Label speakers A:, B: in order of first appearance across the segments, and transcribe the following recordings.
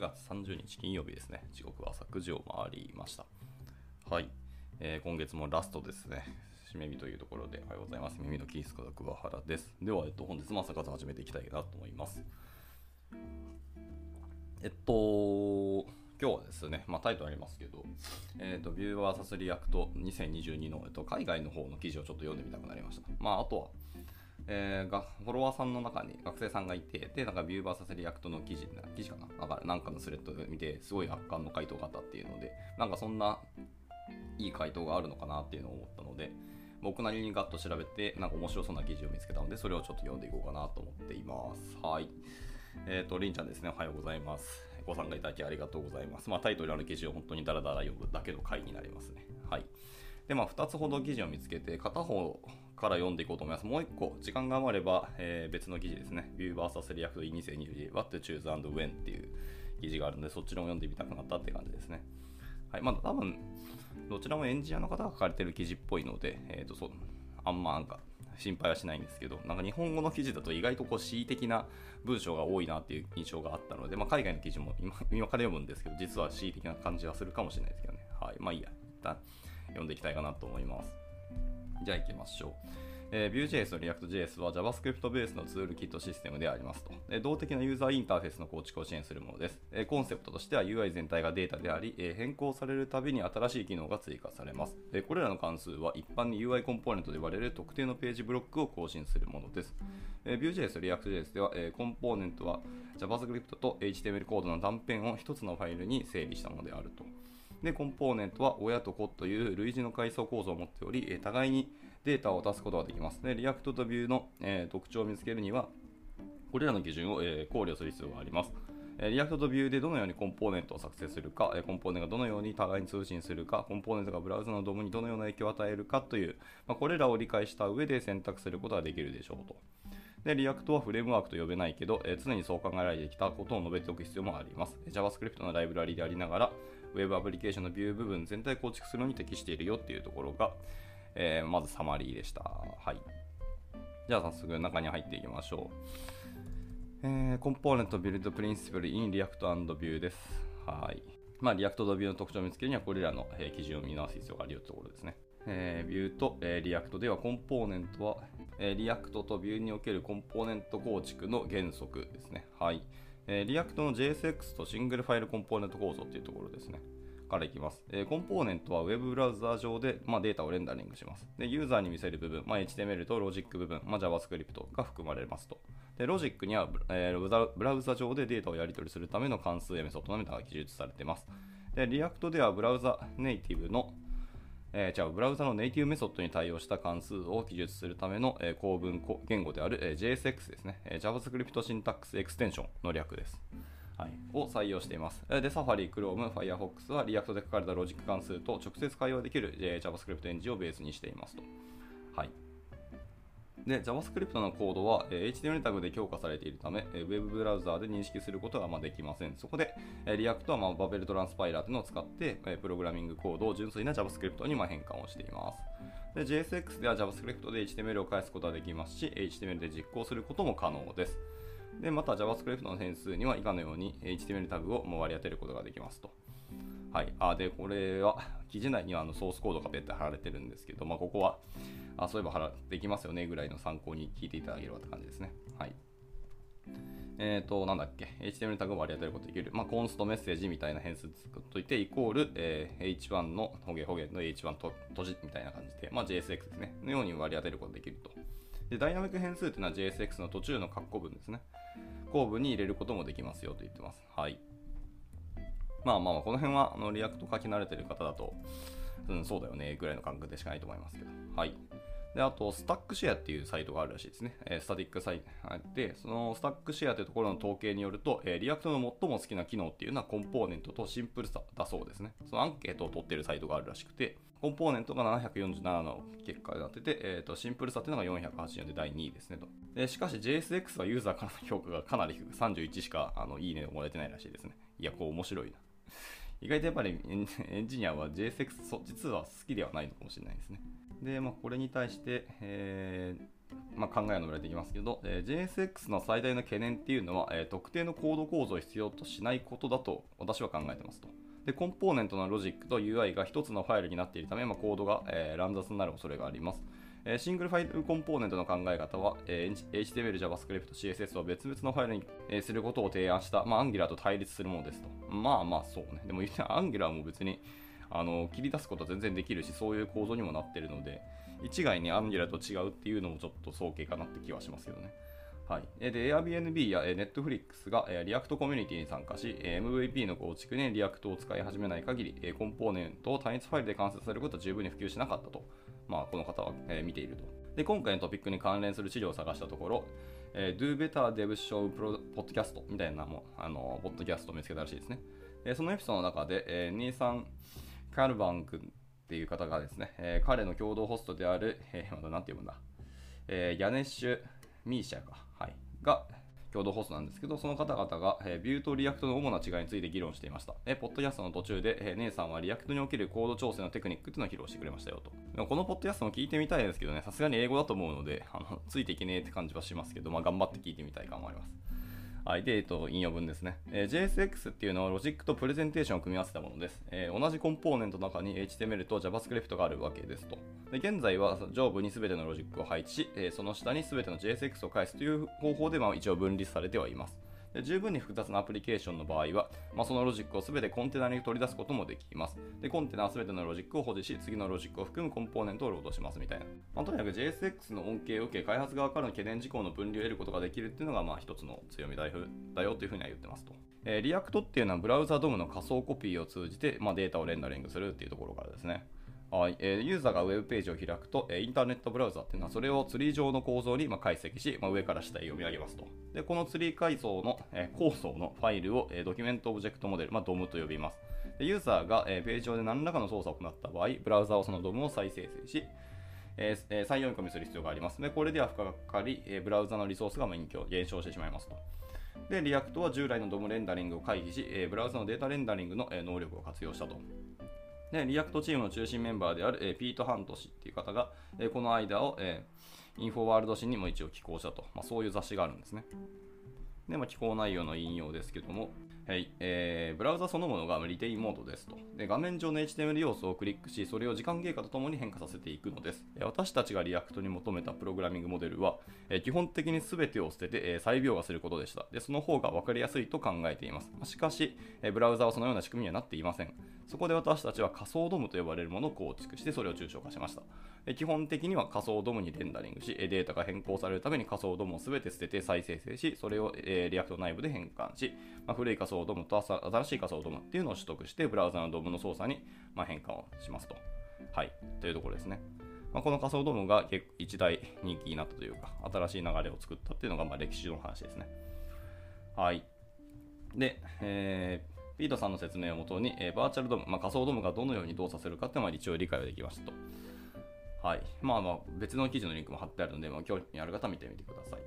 A: 月30日金曜日ですね。時刻は朝9時を回りました。はい。えー、今月もラストですね。締め日というところでおはようございます。ゆめみのキースこと桑原です。では、えっと、本日も朝活始めていきたいなと思います。えっと、今日はですね、まあ、タイトルありますけど、えっ、と、 Vue versus React 2022の、えっと、海外の方の記事をちょっと読んでみたくなりました。まあ、あとは、えー、がフォロワーさんの中に学生さんがいて、で、なんか Vue versus React の記事、記事かな？なんかなんかのスレッドで見て、すごい圧巻の回答があったっていうので、なんかそんないい回答があるのかなっていうのを思ったので、僕なりにガッと調べて、なんか面白そうな記事を見つけたので、それをちょっと読んでいこうかなと思っています。はい。えっ、ー、と、りんちゃんですね、おはようございます。ご参加いただきありがとうございます。まあ、タイトルある記事を本当にダラダラ読むだけの回になりますね。はい。で、まあ、2つほど記事を見つけて、片方から読んでいこうと思います。もう1個、時間が余れば、えー、別の記事ですね。View vs React 2022 What to Choose and When っていう記事があるので、そっちらも読んでみたくなったって感じですね。はい。まあ、多分、どちらもエンジニアの方が書かれてる記事っぽいので、えっ、ー、と、そう、あんまなんか、心配はしないんですけど、なんか日本語の記事だと意外とこう恣意的な文章が多いなっていう印象があったので、まあ、海外の記事も今今から読むんですけど、実は恣意的な感じはするかもしれないですけどね。はい。まあいいや。一旦読んでいきたいかなと思います。じゃあ行きましょう。えー、Vue.js と React.js は JavaScript ベースのツールキットシステムでありますと、えー、動的なユーザーインターフェースの構築を支援するものです。えー、コンセプトとしては UI 全体がデータであり、えー、変更されるたびに新しい機能が追加されます。え、これらの関数は一般に UI コンポーネントと呼ばれる特定のページブロックを更新するものです。えー、Vue.js と React.js では、え、コンポーネントは JavaScript と HTML コードの断片を一つのファイルに整理したものであると。で、コンポーネントは親と子という類似の階層構造を持っており、え互いにデータを出すことができます。で、 React と Vue の、えー、特徴を見つけるには、これらの基準を、えー、考慮する必要があります。 React と Vue でどのようにコンポーネントを作成するか、コンポーネントがどのように互いに通信するか、コンポーネントがブラウザの DOM にどのような影響を与えるかという、まあ、これらを理解した上で選択することができるでしょうと。で、 React はフレームワークと呼べないけど、えー、常にそう考えられてきたことを述べておく必要もあります。JavaScript のライブラリでありながら、Web アプリケーションのビュー部分全体構築するのに適しているよっていうところが、えー、まずサマリーでした。はい。じゃあ早速中に入っていきましょう。えー、 component build principle in React Vue です。はい。まあ、React と View の特徴を見つけるには、これらの、えー、基準を見直す必要があるよというところですね。えー、 Vue と、えー、React ではコンポーネントは、えー、React と View におけるコンポーネント構築の原則ですね。はい。えー、React の JSX とシングルファイルコンポーネント構造というところですね。からいきます。えー、コンポーネントは Web ブラウザー上で、まあ、データをレンダリングします。で、ユーザーに見せる部分、まあ、HTML とロジック部分、まあ、JavaScript が含まれますと。で、ロジックには、えー、ブラウザ上でデータをやり取りするための関数やメソッドのメタが記述されています。で、React ではブラウザネイティブのえー、じゃあ、ブラウザのネイティブメソッドに対応した関数を記述するための、えー、構文言語である、えー、JSX ですね、えー。JavaScript Syntax Extension の略です。はい、を採用しています。で、Safari、Chrome、Firefox は React で書かれたロジック関数と直接会話できる JavaScript エンジンをベースにしていますと。で、JavaScript のコードは HTML タグで強化されているため、Web ブラウザーで認識することができません。そこで、React はまバベルトランスパイラーというのを使って、プログラミングコードを純粋な JavaScript にま変換をしています。で、JSX では JavaScript で HTML を返すことができますし、HTML で実行することも可能です。で、また JavaScript の変数には以下のように HTML タグをもう割り当てることができますと。はい。あ、で、これは、記事内にはあのソースコードが別途貼られてるんですけど、まあ、ここは、あ、そういえば貼できますよねぐらいの参考に聞いていただければって感じですね。はい。えっ、ー、と、なんだっけ、HTML タグを割り当てることができる、まあ、 const message みたいな変数作っといて、イコール、えー、H1 のホゲホゲの H1 と閉じみたいな感じで、まあ、JSX ですね、のように割り当てることができると。で、ダイナミック変数っていうのは JSX の途中の括弧文ですね。後部に入れることもできますよと言ってます。はい。まあまあ、この辺はあの React 書き慣れてる方だと、うん、そうだよね、ぐらいの感覚でしかないと思いますけど。はい。で、あと、 StackShare っていうサイトがあるらしいですね。えー、スタティックサイトで、その StackShare というところの統計によると、えー、 React の最も好きな機能っていうのはコンポーネントとシンプルさだそうですね。そのアンケートを取ってるサイトがあるらしくて、コンポーネントが747の結果になってて、えーと、シンプルさっていうのが480で第2位ですねと。でしかし JSX はユーザーからの評価がかなり低く、31しかあのいいねをもらえてないらしいですね。いや、こう面白いな。意外とやっぱり エンジニアは JSX 実は好きではないのかもしれないですね。で、まあ、これに対して、えーまあ、考えを述べられていきますけど、えー JSX の最大の懸念っていうのは、えー特定のコード構造を必要としないことだと私は考えてますと。で、コンポーネントのロジックと UI が一つのファイルになっているため、まあ、コードが、え乱雑になる恐れがあります。えシングルファイルコンポーネントの考え方は、え HTML、JavaScript、CSS を別々のファイルに、えすることを提案した、まあ、Angular と対立するものですと。まあまあそうね。でも言って Angular も別にあの切り出すことは全然できるし、そういう構造にもなってるので、一概に Angular と違うっていうのもちょっと早計かなって気はしますよね。はい、で Airbnb や Netflix がえ React コミュニティに参加し、MVP の構築に React を使い始めない限り、コンポーネントを単一ファイルで完成させることは十分に普及しなかったと、まあ、この方は、え見ていると。で今回のトピックに関連する資料を探したところ、え Do Better Dev Show Podcast みたいなもあのポッドキャストを見つけたらしいですね。えそのエピソードの中で、えニーサン・カルバン君っていう方がですね、えー彼の共同ホストである、えーまだ何て読むんだ、えーヤネッシュ・ミーシャか、はい、が共同ホストなんですけど、その方々が、えー Vue と React の主な違いについて議論していました。えーポッドキャストの途中で、えーニーサンは React におけるコード調整のテクニックっていうのを披露してくれましたよと。でもこのポッドキャストも聞いてみたいですけどね、さすがに英語だと思うので、あのついていけねえって感じはしますけど、まあ、頑張って聞いてみたい感もあります。はい、で、えっと、引用文ですね、えー JSX っていうのはロジックとプレゼンテーションを組み合わせたものです。えー同じコンポーネントの中に HTML と JavaScript があるわけですと。で現在は上部に全てのロジックを配置し、えーその下に全ての JSX を返すという方法で、まあ、一応分離されてはいます。で十分に複雑なアプリケーションの場合は、まあ、そのロジックを全てコンテナに取り出すこともできます。で、コンテナは全てのロジックを保持し、次のロジックを含むコンポーネントをロードしますみたいな。まあ、とにかく JSX の恩恵を受け、開発側からの懸念事項の分離を得ることができるっていうのが、まあ、一つの強みだよだよというふうには言ってますと。えー、 React っていうのはブラウザ DOM の仮想コピーを通じて、まあ、データをレンダリングするっていうところからですね。はいえーユーザーがウェブページを開くと、えーインターネットブラウザっていうのはそれをツリー状の構造にまあ解析し、まあ、上から下へ読み上げますと。で、このツリー階層の、えー構造のファイルを、えードキュメントオブジェクトモデル、まあ、DOM と呼びます。でユーザーが、えーページ上で何らかの操作を行った場合、ブラウザはその DOM を再生成し、えーえー再読み込みする必要があります。で、これでは負荷がかかり、えーブラウザのリソースが減少してしまいますと。で、 React は従来の DOM レンダリングを回避し、えーブラウザのデータレンダリングの、えー能力を活用したと。で、 React チームの中心メンバーである、えーピート・ハント氏っていう方が、えーこの間を、えー InfoWorld 誌にも一応寄稿したと、まあ、そういう雑誌があるんですね。で、まあ、寄稿内容の引用ですけども、はいえーブラウザそのものが retain mode ですとで。画面上の HTML 要素をクリックし、それを時間経過とともに変化させていくのです。私たちが React に求めたプログラミングモデルは、え基本的に全てを捨てて、え再描画することでした。で、その方が分かりやすいと考えています。しかし、えブラウザはそのような仕組みにはなっていません。そこで私たちは仮想 DOM と呼ばれるものを構築して、それを抽象化しました。基本的には仮想 DOM にレンダリングし、データが変更されるたびに仮想 DOM を全て捨てて再生成し、それを、 React 内部で変換し、まあ、古い仮想 DOM と新しい仮想 DOM っていうのを取得して、ブラウザの DOM の操作に、ま、変換をしますと。はい、というところですね。まあ、この仮想 DOM が結構一大人気になったというか、新しい流れを作ったっていうのがま歴史の話ですね。はい。で、えーピートさんの説明をもとに、えーバーチャル DOM、まあ、仮想 DOM がどのように動作するかっていうのは一応理解はできましたと。はい。まあまあ、別の記事のリンクも貼ってあるので、まあ、興味ある方は見てみてください。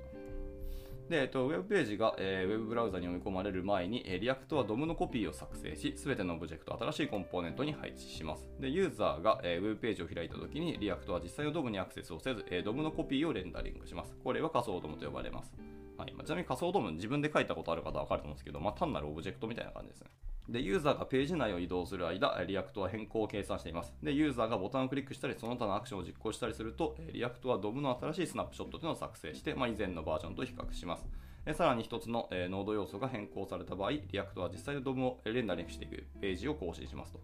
A: で、えっと、ウェブページが、えーウェブブラウザに読み込まれる前に、えー、 React は DOM のコピーを作成し、すべてのオブジェクト、新しいコンポーネントに配置します。で、ユーザーが、えーウェブページを開いたときに、 React は実際の DOM にアクセスをせず、えー DOM のコピーをレンダリングします。これは仮想 DOM と呼ばれます。はいまあちなみに仮想 DOM 自分で書いたことある方はわかると思うんですけど、まあ、単なるオブジェクトみたいな感じですね。で、ユーザーがページ内を移動する間、 React は変更を計算しています。で、ユーザーがボタンをクリックしたり、その他のアクションを実行したりすると、 React は DOM の新しいスナップショットというのを作成して、まあ、以前のバージョンと比較します。さらに一つの、えーノード要素が変更された場合、 React は実際の DOM をレンダリングしていくページを更新しますと。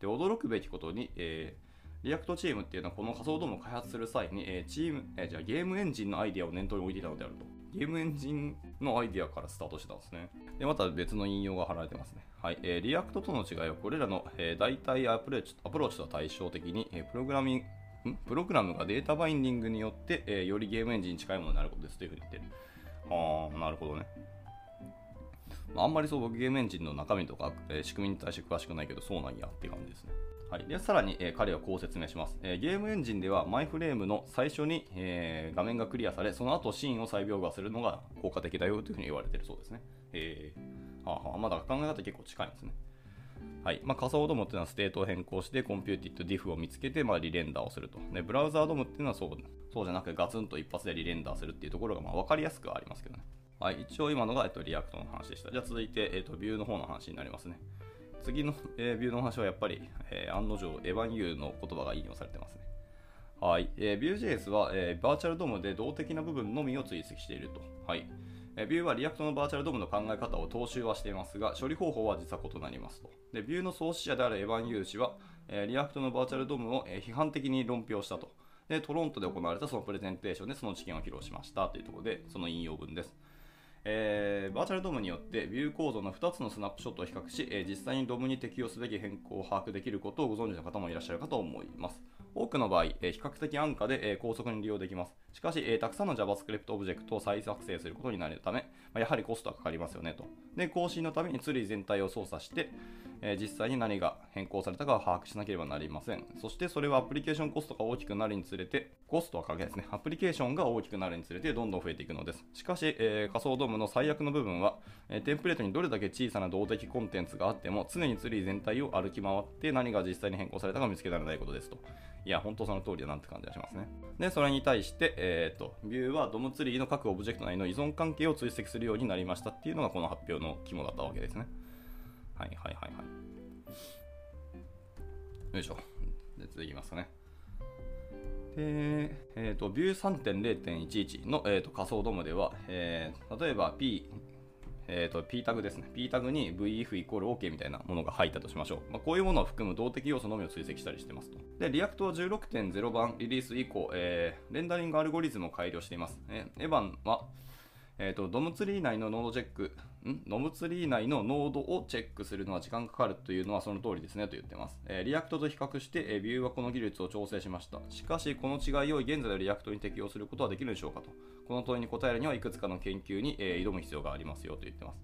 A: で、驚くべきことに、えー React チームっていうのはこの仮想 DOM を開発する際に、えチーム、えじゃあゲームエンジンのアイディアを念頭に置いていたのであると。ゲームエンジンのアイディアからスタートしてたんですね。で、また別の引用が貼られてますね。はい。えー React との違いは、これらの、えー代替アプローチアプローチとは対照的に、えープログラミング、プログラムがデータバインディングによって、えーよりゲームエンジンに近いものになることですというふうに言ってる。はあ、なるほどね。まああんまりそう僕ゲームエンジンの中身とか、えー仕組みに対して詳しくないけどそうなんやって感じですね。はい、でさらに、えー彼はこう説明します、えーゲームエンジンでは毎フレームの最初に、えー画面がクリアされその後シーンを再描画するのが効果的だよというふうに言われているそうですね。えーはあはあ、まだ考え方結構近いんですね。はいまあ、仮想 DOM っていうのはステートを変更してコンピューティッド DIF を見つけて、まあ、 re-render をすると。で、ブラウザー DOM っていうのはそうそうじゃなくてガツンと一発で re-render するっていうところがまあ分かりやすくはありますけどね。はい、一応今のが、えっと、 React の話でした。じゃあ続いて、えっと、 Vue の方の話になりますね。次の、えー、 Vue の話はやっぱり、えー、案の定、エヴァン・ユーの言葉が引用されてますね。はい。えー、Vue.js は、えー、バーチャル DOM で動的な部分のみを追跡していると。はい。えー、Vue は React のバーチャル DOM の考え方を踏襲はしていますが、処理方法は実は異なりますと。で、Vue の創始者であるエヴァン・ユー氏は、えー、 React のバーチャル DOM を、えー、批判的に論評したと。で、トロントで行われたそのプレゼンテーションでその知見を披露しましたというところで、その引用文です。えー、バーチャル DOM によってビュー構造の2つのスナップショットを比較し、えー、実際に DOM に適用すべき変更を把握できることをご存知の方もいらっしゃるかと思います。多くの場合、えー、比較的安価で、え、高速に利用できます。しかし、え、たくさんの JavaScript オブジェクトを再作成することになるため、まあ、やはりコストはかかりますよねと。で、更新のためにツリー全体を操作して、え実際に何が変更されたかを把握しなければなりません。そしてそれはアプリケーションコストが大きくなるにつれて、コストは関係ないですね。アプリケーションが大きくなるにつれてどんどん増えていくのです。しかし、えー、仮想ドームの最悪の部分は、えー、テンプレートにどれだけ小さな動的コンテンツがあっても、常にツリー全体を歩き回って何が実際に変更されたかを見つけられないことですと。いや、本当その通りだなって感じがしますね。で、それに対して、えっ、と、 Vue は DOM ツリーの各オブジェクト内の依存関係を追跡するようになりましたっていうのがこの発表のの肝だったわけですね。はいはいはいはい。よいしょ。で続きますかね。で、えっ、ー、と、 Vue 3.0.11の、えーと、仮想 DOM では、えー、例えば P、えーと、P タグですね。P タグに v-if イコール OK みたいなものが入ったとしましょう。まあ、こういうものを含む動的要素のみを追跡したりしてますと。で、 React は16.0番リリース以降、えー、レンダリングアルゴリズムを改良しています。えー、エヴァンは、えーと、 DOM ツリー内のノードチェック、ん？ DOM ツリー内のノードをチェックするのは時間かかるというのはその通りですねと言ってます。えー、 React と比較して、えー、 Vue はこの技術を調整しました。しかし、この違いを現在の React に適用することはできるでしょうかと。この問いに答えるにはいくつかの研究に、えー、挑む必要がありますよと言ってます。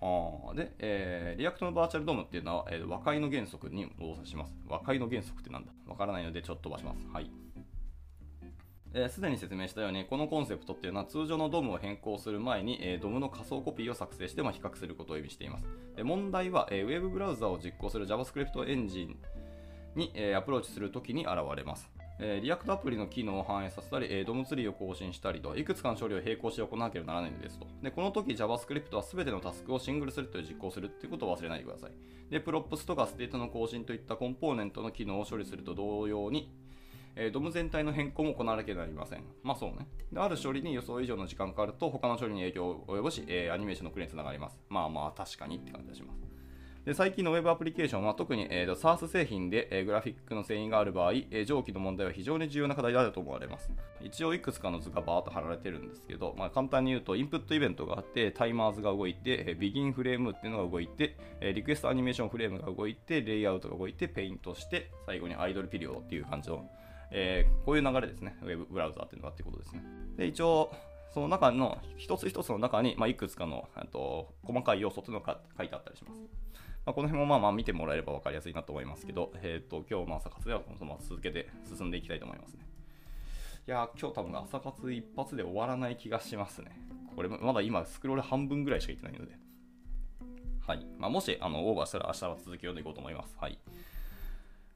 A: あで、えー、 React の virtual DOM っていうのは、えー、和解の原則に動作します。和解の原則ってなんだ？わからないのでちょっと飛ばします。はい。す、えー、に説明したように、このコンセプトっていうのは通常の DOM を変更する前に、えー、 DOM の仮想コピーを作成して、まあ、比較することを意味しています。で問題は、えー、ウェブブラウザを実行する JavaScript エンジンに、えー、アプローチするときに現れます。えー、 React アプリの機能を反映させたり、えー、 DOM ツリーを更新したりと、いくつかの処理を並行して行わなければならないのですと。で、この時 JavaScript は全てのタスクをシングルスレッドで実行するっていうことを忘れないでください。で、 props とか state の更新といったコンポーネントの機能を処理すると同様に、えー、 DOM 全体の変更も行わなければなりません。まあそうね。で、ある処理に予想以上の時間かかると、他の処理に影響を及ぼし、えー、アニメーションのクリにつながります。まあまあ確かにって感じがします。で最近の Web アプリケーションは特に、えー、SARS 製品で、えー、グラフィックの遷移がある場合、えー、上記の問題は非常に重要な課題であると思われます。一応いくつかの図がバーっと貼られてるんですけど、まあ、簡単に言うと input event があって timers が動いて、えー、 begin frame っていうのが動いて、えー、 request animation frame が動いてレイアウトが動いてペイントして最後に idle period っていう感じのえー、こういう流れですね。ウェブブラウザーっていうのがっていうことですね。で、一応、その中の一つ一つの中に、まあ、いくつかのと細かい要素というのが書いてあったりします。まあ、この辺もまあまあ見てもらえれば分かりやすいなと思いますけど、えっ、ー、と、今日の朝活ではこのまま続けて進んでいきたいと思いますね。いや今日多分朝活一発で終わらない気がしますね。これまだ今スクロール半分ぐらいしかいってないので。はい。まあ、もしあのオーバーしたら明日は続き読んでいこうと思います。はい。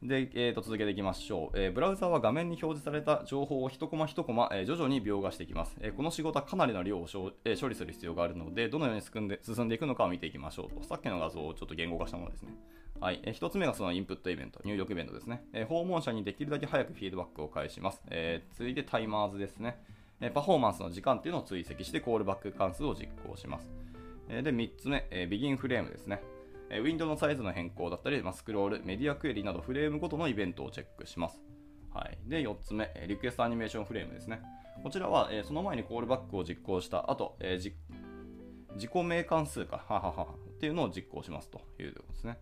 A: で、えー、と続けていきましょう、えー、ブラウザは画面に表示された情報を1コマ1コマ、えー、徐々に描画していきます、えー、この仕事はかなりの量を、え、処理する必要があるので、どのように進んで進んでいくのかを見ていきましょうと。さっきの画像をちょっと言語化したものですね。はい、え、1つ目がそのインプットイベント、入力イベントですね。え、訪問者にできるだけ早くフィードバックを返します。えー、続いてタイマーズですね。え、パフォーマンスの時間っていうのを追跡してコールバック関数を実行します。え、で、3つ目、えー、ビギンフレームですね。えウィンドウのサイズの変更だったり、ま、スクロール、メディアクエリなどフレームごとのイベントをチェックします。はい、で、4つ目、 request animation frame ですね。こちらは、えその前にコールバックを実行した後、えー、自己名関数か、はははっていうのを実行しますということですね。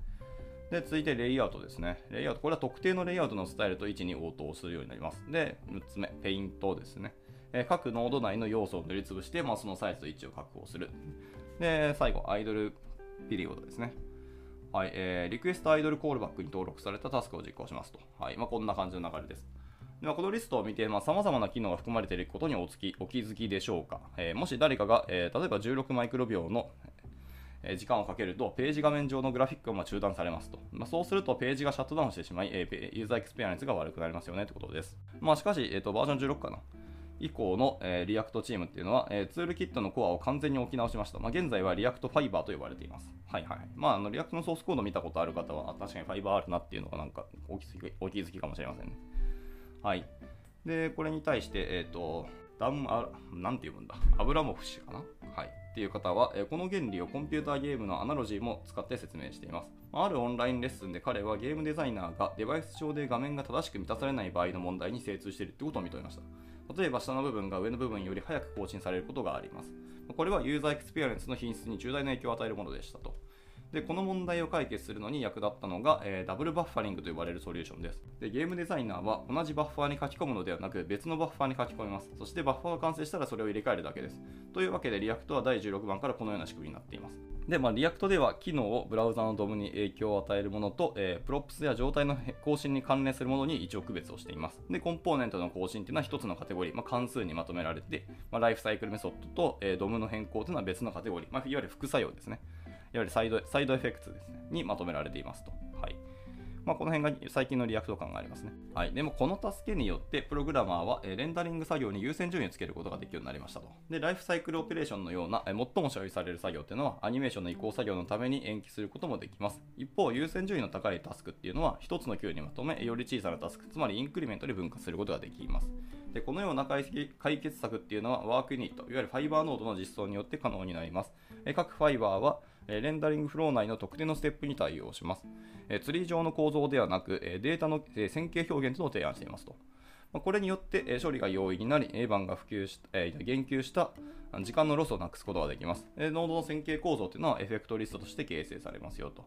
A: で、続いてレイアウトですね。レイアウト、これは特定のレイアウトのスタイルと位置に応答するようになります。で、6つ目、ペイントですね。えー、各ノード内の要素を塗りつぶして、まあ、そのサイズと位置を確保する。で、最後、 idle period ですね。はい、えー、 request idle callback に登録されたタスクを実行しますと。はい、まあ、こんな感じの流れです。ではこのリストを見て、まあ、様々な機能が含まれていることにおつきお気づきでしょうか。えー、もし誰かが、えー、例えば16マイクロ秒の、え時間をかけると、ページ画面上のグラフィックが中断されますと。まあ、そうすると、ページがシャットダウンしてしまい、えユーザーエクスペリエンスが悪くなりますよねということです。まあ、しかし、えーと、バージョン16かな。以降の、えー、 React チームっていうのは、えー、ツールキットのコアを完全に書き直しました。まあ、現在は React Fiber と呼ばれています。はいはい。まあ、あの React のソースコード見たことある方は、確かにファイバーあるなっていうのがなんかお気づきお気づきかもしれませんね。はい。で、これに対して、えっ、ー、と、ダン、あ、なんて読むんだ？アブラモフ氏かな？はい。っていう方は、えこの原理をコンピューターゲームのアナロジーも使って説明しています。あるオンラインレッスンで彼はゲームデザイナーがデバイス上で画面が正しく満たされない場合の問題に精通しているってことを認めました。例えば下の部分が上の部分より早く更新されることがあります。これはユーザーエクスペリエンスの品質に重大な影響を与えるものでしたと。でこの問題を解決するのに役立ったのが、えー、 double buffering と呼ばれるソリューションですで。ゲームデザイナーは同じバッファーに書き込むのではなく別のバッファーに書き込みます。そしてバッファーが完成したらそれを入れ替えるだけです。というわけで React は第16番からこのような仕組みになっています。で、まあ、 React では機能をブラウザの DOM に影響を与えるものと、えー、 props や状態の更新に関連するものに一応区別をしています。で、コンポーネントの更新というのは一つのカテゴリー、まあ、関数にまとめられて、まあ、ライフサイクルメソッドと、えー、 DOM の変更というのは別のカテゴリー、まあ、いわゆる副作用ですね。いわゆる side side effects ですね、にまとめられていますと。はいまあ、この辺が最近の React 感がありますね。はい、でもこの助けによって、プログラマーは、レンダリング作業に優先順位をつけることができるようになりましたと。で、ライフサイクルオペレーションのような、最も所有される作業っていうのは、アニメーションの移行作業のために延期することもできます。一方、優先順位の高いタスクっていうのは、1つのキューにまとめ、より小さなタスク、つまりインクリメントで分割することができます。でこのような解決策っていうのは、 work unit、いわゆるファイバーノードの実装によって可能になります。え各ファイバーは、レンダリングフロー内の特定のステップに対応します。ツリー上の構造ではなく、データの線形表現というのを提案していますと。これによって処理が容易になり、A 番が普及した言及した時間のロスをなくすことができます。ノードの線形構造というのは effect list として形成されますよと。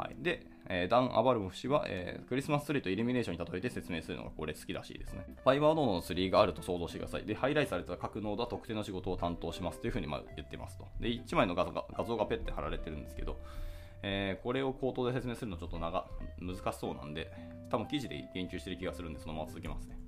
A: はい、で、えー、ダン・アバルモフ氏は、えー、クリスマスツリーとイルミネーションに例えて説明するのがこれ好きらしいですね。ファイバーノードのツリーがあると想像してください。で、ハイライトされた各ノードは特定の仕事を担当しますというふうにま言ってますと。で、1枚の画像が画像がペッて貼られてるんですけど、えー、これを口頭で説明するのちょっと長難しそうなんで、多分記事で言及してる気がするんで、そのまま続けますね。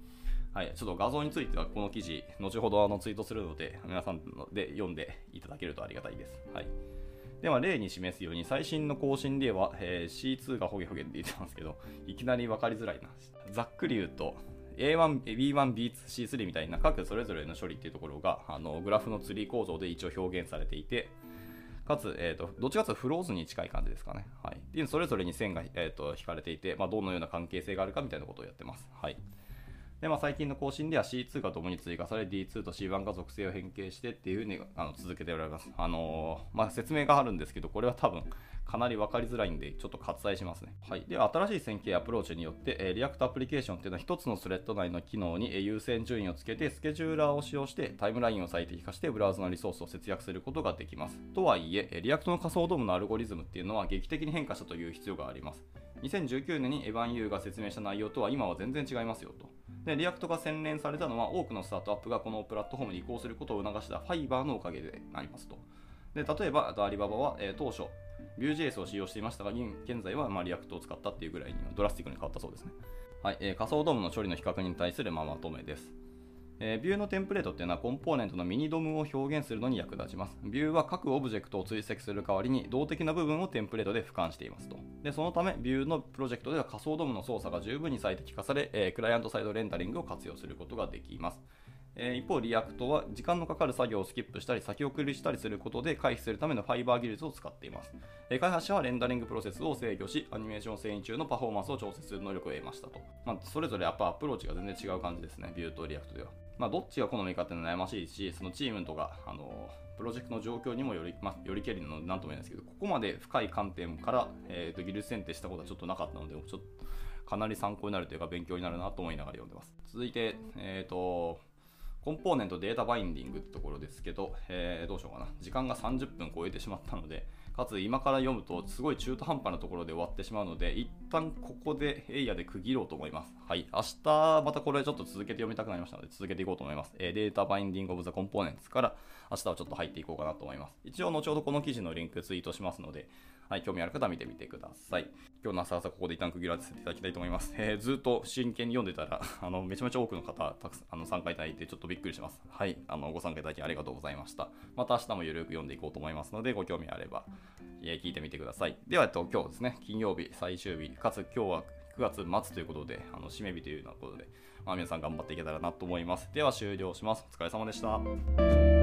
A: はい、ちょっと画像についてはこの記事、後ほどあのツイートするので、皆さんで読んでいただけるとありがたいです。はいでは例に示すように最新の更新では、えー、C2 がホゲホゲって言ってますけど、いきなり分かりづらいな。ざっくり言うと、A1、B1、B2、C3 みたいな各それぞれの処理っていうところがあのグラフのツリー構造で一応表現されていて、かつ、えーと、どっちかというとフローズに近い感じですかね。はい。っていうそれぞれに線が、えーと、引かれていて、まあ、どのような関係性があるかみたいなことをやってます。はい。で、まあ、最近の更新では C2 が共に追加され D2 と C1 が属性を変形してっていうふうにあの続けておられます。あのー、まあ、説明があるんですけど、これは多分かなり分かりづらいんで、ちょっと割愛しますね。はい。では、新しい線形アプローチによって、えー、 React アプリケーションっていうのは1つのスレッド内の機能に、優先順位をつけて、スケジューラーを使用してタイムラインを最適化してブラウザのリソースを節約することができます。とはいえ、 React の仮想 DOM のアルゴリズムっていうのは劇的に変化したという必要があります。2019年にエヴァン・ユーが説明した内容とは今は全然違いますよと。で、 React が洗練されたのは多くのスタートアップがこのプラットフォームに移行することを促したファイバーのおかげでありますと。で、例えば、アリババは、えー、当初、Vue.js を使用していましたが、現在はまあ React を使ったっていうぐらいにドラスティックに変わったそうですね。はい、えー、仮想 DOM の処理の比較に対するまとめです。え、 Vue のテンプレートっていうのはコンポーネントのミニ DOM を表現するのに役立ちます。 Vue は各オブジェクトを追跡する代わりに動的な部分をテンプレートで俯瞰していますと。で、そのため、 Vue のプロジェクトでは仮想 DOM の操作が十分に最適化され、えー、クライアントサイドレンダリングを活用することができます。え、一方、 React は時間のかかる作業をスキップしたり先送りしたりすることで回避するためのファイバー技術を使っています。え、開発者はレンダリングプロセスを制御し、アニメーション遷移中のパフォーマンスを調節する能力を得ましたと。まあ、それぞれやっぱアプローチが全然違う感じですね、 Vue と React では。まあ、どっちが好みかっていうのは悩ましいし、そのチームとか、あのプロジェクトの状況にもより,、まあ、よりけりのなんとも言えないですけど、ここまで深い観点から、えーと、技術選定したことはちょっとなかったので、ちょっとかなり参考になるというか、勉強になるなと思いながら読んでます。続いて、えっ、ー、と、コンポーネントデータバインディングってところですけど、えー、どうしようかな。時間が30分超えてしまったので、かつ今から読むとすごい中途半端なところで終わってしまうので、一旦ここでエイヤで区切ろうと思います。はい。明日またこれちょっと続けて読みたくなりましたので、続けていこうと思います。えー、データバインディングオブザコンポーネンツから明日はちょっと入っていこうかなと思います。一応後ほどこの記事のリンクツイートしますので、はい、興味ある方は見てみてください。今日の朝朝ここで一旦区切らせていただきたいと思います。えー、ずっと真剣に読んでたら、あの、めちゃめちゃ多くの方、たくさん、あの、参加いただいてちょっとびっくりします。はい、あの、ご参加いただきありがとうございました。また明日もゆるく読んでいこうと思いますので、ご興味あれば、えー聞いてみてください。では、えっと、今日ですね、金曜日最終日、かつ今日は9月末ということで、あの締め日というようなことで、まあ、皆さん頑張っていけたらなと思います。では終了します。お疲れ様でした。